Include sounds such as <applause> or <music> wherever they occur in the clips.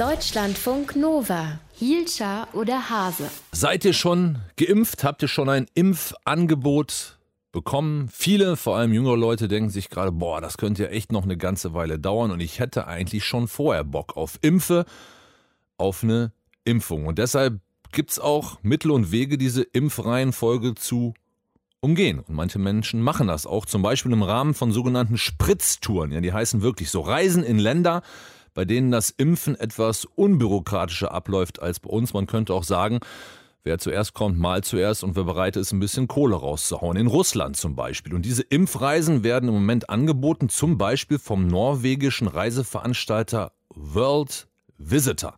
Deutschlandfunk Nova. Hielscher oder Hase? Seid ihr schon geimpft? Habt ihr schon ein Impfangebot bekommen? Viele, vor allem jüngere Leute, denken sich gerade, boah, das könnte ja echt noch eine ganze Weile dauern und ich hätte eigentlich schon vorher Bock auf Impfe, auf eine Impfung. Und deshalb gibt es auch Mittel und Wege, diese Impfreihenfolge zu umgehen. Und manche Menschen machen das auch, zum Beispiel im Rahmen von sogenannten Spritztouren. Ja, die heißen wirklich so Reisen in Länder, bei denen das Impfen etwas unbürokratischer abläuft als bei uns. Man könnte auch sagen, wer zuerst kommt, mal zuerst und wer bereit ist, ein bisschen Kohle rauszuhauen. In Russland zum Beispiel. Und diese Impfreisen werden im Moment angeboten, zum Beispiel vom norwegischen Reiseveranstalter World Visitor.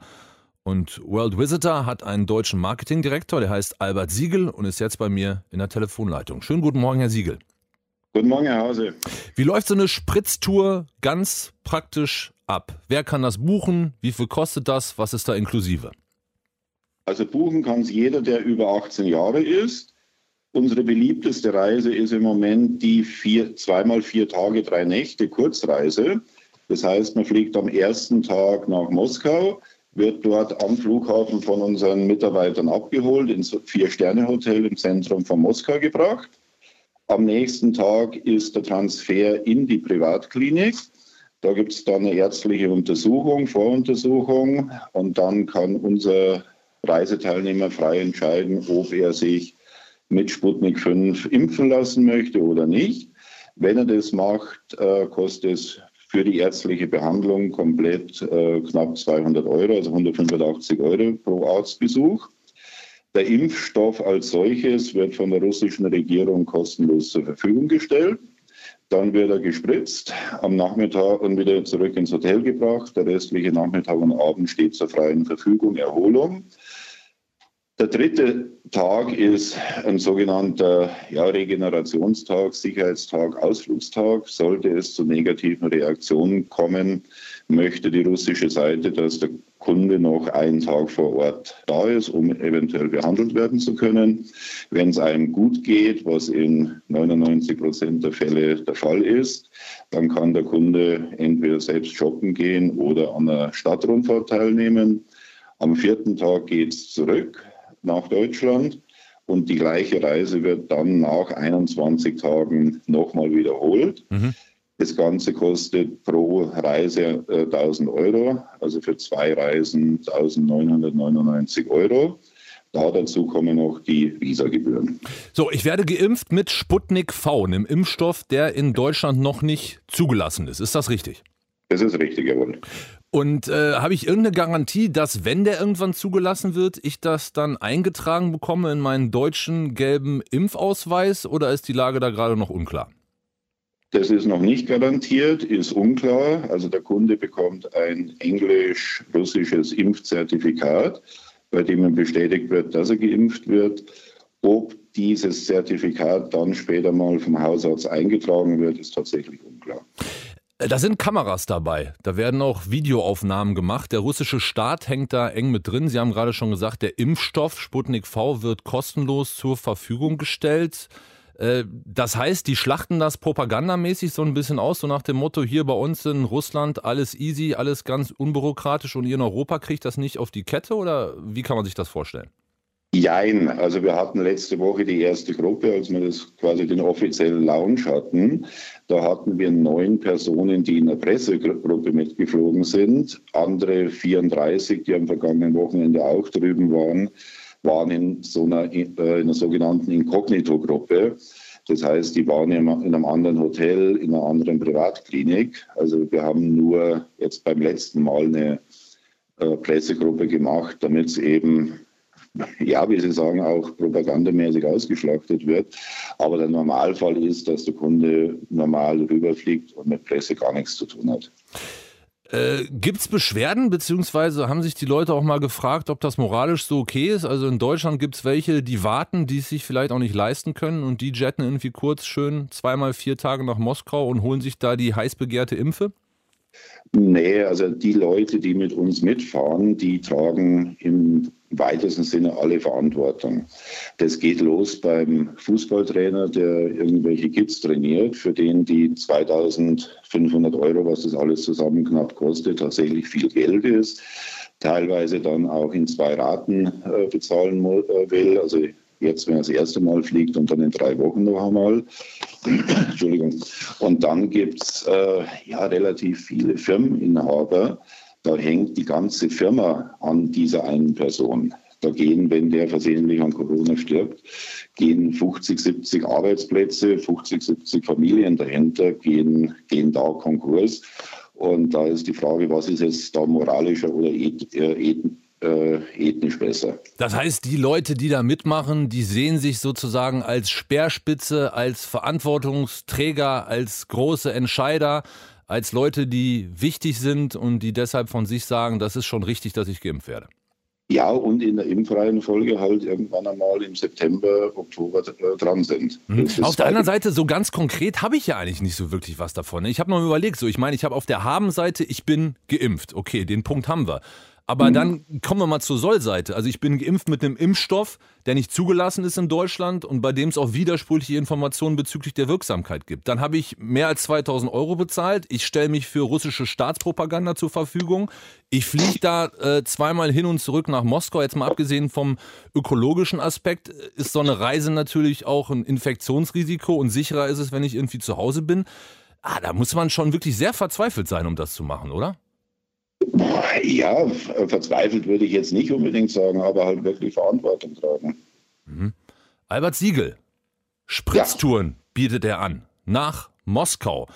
Und World Visitor hat einen deutschen Marketingdirektor, der heißt Albert Siegel und ist jetzt bei mir in der Telefonleitung. Schönen guten Morgen, Herr Siegel. Guten Morgen, Herr Hause. Wie läuft so eine Spritztour ganz praktisch ab? Wer kann das buchen? Wie viel kostet das? Was ist da inklusive? Also buchen kann es jeder, der über 18 Jahre ist. Unsere beliebteste Reise ist im Moment die vier, zweimal vier Tage, drei Nächte Kurzreise. Das heißt, man fliegt am ersten Tag nach Moskau, wird dort am Flughafen von unseren Mitarbeitern abgeholt, ins Vier-Sterne-Hotel im Zentrum von Moskau gebracht. Am nächsten Tag ist der Transfer in die Privatklinik. Da gibt es dann eine ärztliche Untersuchung, Voruntersuchung und dann kann unser Reiseteilnehmer frei entscheiden, ob er sich mit Sputnik 5 impfen lassen möchte oder nicht. Wenn er das macht, äh, kostet es für die ärztliche Behandlung komplett äh, knapp 200 Euro, also 185 Euro pro Arztbesuch. Der Impfstoff als solches wird von der russischen Regierung kostenlos zur Verfügung gestellt. Dann wird er gespritzt, am Nachmittag und wieder zurück ins Hotel gebracht. Der restliche Nachmittag und Abend steht zur freien Verfügung, Erholung. Der dritte Tag ist ein sogenannter ja, Regenerationstag, Sicherheitstag, Ausflugstag. Sollte es zu negativen Reaktionen kommen, möchte die russische Seite, dass der Kunde noch einen Tag vor Ort da ist, um eventuell behandelt werden zu können. Wenn es einem gut geht, was in 99 Prozent der Fälle der Fall ist, dann kann der Kunde entweder selbst shoppen gehen oder an einer Stadtrundfahrt teilnehmen. Am vierten Tag geht es zurück nach Deutschland. Und die gleiche Reise wird dann nach 21 Tagen nochmal wiederholt. Mhm. Das Ganze kostet pro Reise äh, 1000 Euro, also für zwei Reisen 1999 Euro. Da dazu kommen noch die Visagebühren. So, ich werde geimpft mit Sputnik V, einem Impfstoff, der in Deutschland noch nicht zugelassen ist. Ist das richtig? Das ist richtig, jawohl. Und äh, habe ich irgendeine Garantie, dass wenn der irgendwann zugelassen wird, ich das dann eingetragen bekomme in meinen deutschen gelben Impfausweis oder ist die Lage da gerade noch unklar? Das ist noch nicht garantiert, ist unklar. Also der Kunde bekommt ein englisch-russisches Impfzertifikat, bei dem ihm bestätigt wird, dass er geimpft wird. Ob dieses Zertifikat dann später mal vom Hausarzt eingetragen wird, ist tatsächlich unklar. Da sind Kameras dabei. Da werden auch Videoaufnahmen gemacht. Der russische Staat hängt da eng mit drin. Sie haben gerade schon gesagt, der Impfstoff Sputnik V wird kostenlos zur Verfügung gestellt. Äh, das heißt, die schlachten das propagandamäßig so ein bisschen aus, so nach dem Motto, hier bei uns in Russland alles easy, alles ganz unbürokratisch und ihr in Europa kriegt das nicht auf die Kette oder wie kann man sich das vorstellen? Jein, also wir hatten letzte Woche die erste Gruppe, als wir das quasi den offiziellen Launch hatten. Da hatten wir neun Personen, die in der Pressegruppe mitgeflogen sind. Andere 34, die am vergangenen Wochenende auch drüben waren, waren in so einer, äh, in einer sogenannten Inkognito-Gruppe. Das heißt, die waren in einem anderen Hotel, in einer anderen Privatklinik. Also wir haben nur jetzt beim letzten Mal eine äh, Pressegruppe gemacht, damit es eben ja, wie Sie sagen, auch propagandamäßig ausgeschlachtet wird. Aber der Normalfall ist, dass der Kunde normal rüberfliegt und mit Presse gar nichts zu tun hat. Äh, Gibt es Beschwerden, beziehungsweise haben sich die Leute auch mal gefragt, ob das moralisch so okay ist? Also in Deutschland gibt es welche, die warten, die es sich vielleicht auch nicht leisten können und die jetten irgendwie kurz schön zweimal vier Tage nach Moskau und holen sich da die heiß begehrte Impfe? Nee, also die Leute, die mit uns mitfahren, die tragen im weitesten Sinne alle Verantwortung. Das geht los beim Fußballtrainer, der irgendwelche Kids trainiert, für den die 2500 Euro, was das alles zusammen knapp kostet, tatsächlich viel Geld ist. teilweise dann auch in zwei Raten äh, bezahlen äh, will. Also jetzt, wenn er das erste Mal fliegt und dann in drei Wochen noch einmal. <clears throat> Entschuldigung. Und dann gibt es äh, ja relativ viele Firmeninhaber. Da hängt die ganze Firma an dieser einen Person. Da gehen, wenn der versehentlich an Corona stirbt, gehen 50, 70 Arbeitsplätze, 50, 70 Familien dahinter, gehen, gehen da Konkurs. Und da ist die Frage, was ist jetzt da moralischer oder äh, äh, ethnisch besser. Das heißt, die Leute, die da mitmachen, die sehen sich sozusagen als Speerspitze, als Verantwortungsträger, als große Entscheider, als Leute, die wichtig sind und die deshalb von sich sagen, das ist schon richtig, dass ich geimpft werde. Ja, und in der Impfreihenfolge halt irgendwann einmal im September, Oktober äh, dran sind. Mhm. Auf der anderen Seite, so ganz konkret habe ich ja eigentlich nicht so wirklich was davon. Ich habe noch überlegt, so ich meine, ich habe auf der Haben-Seite, ich bin geimpft. Okay, den Punkt haben wir. Aber mhm. dann kommen wir mal zur Sollseite. Also ich bin geimpft mit einem Impfstoff, der nicht zugelassen ist in Deutschland und bei dem es auch widersprüchliche Informationen bezüglich der Wirksamkeit gibt. Dann habe ich mehr als 2000 Euro bezahlt. Ich stelle mich für russische Staatspropaganda zur Verfügung. Ich fliege da äh, zweimal hin und zurück nach Moskau. Jetzt mal abgesehen vom ökologischen Aspekt ist so eine Reise natürlich auch ein Infektionsrisiko und sicherer ist es, wenn ich irgendwie zu Hause bin. Ah, da muss man schon wirklich sehr verzweifelt sein, um das zu machen, oder? Ja, verzweifelt würde ich jetzt nicht unbedingt sagen, aber halt wirklich Verantwortung tragen. Mhm. Albert Siegel, Spritztouren ja. bietet er an. Nach Moskau.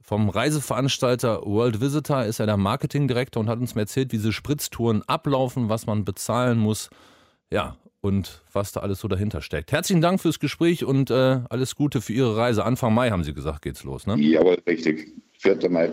Vom Reiseveranstalter World Visitor ist er der Marketingdirektor und hat uns erzählt, wie diese Spritztouren ablaufen, was man bezahlen muss. Ja, und was da alles so dahinter steckt. Herzlichen Dank fürs Gespräch und äh, alles Gute für Ihre Reise. Anfang Mai haben Sie gesagt, geht's los, ne? Jawohl, richtig. 4. Mai.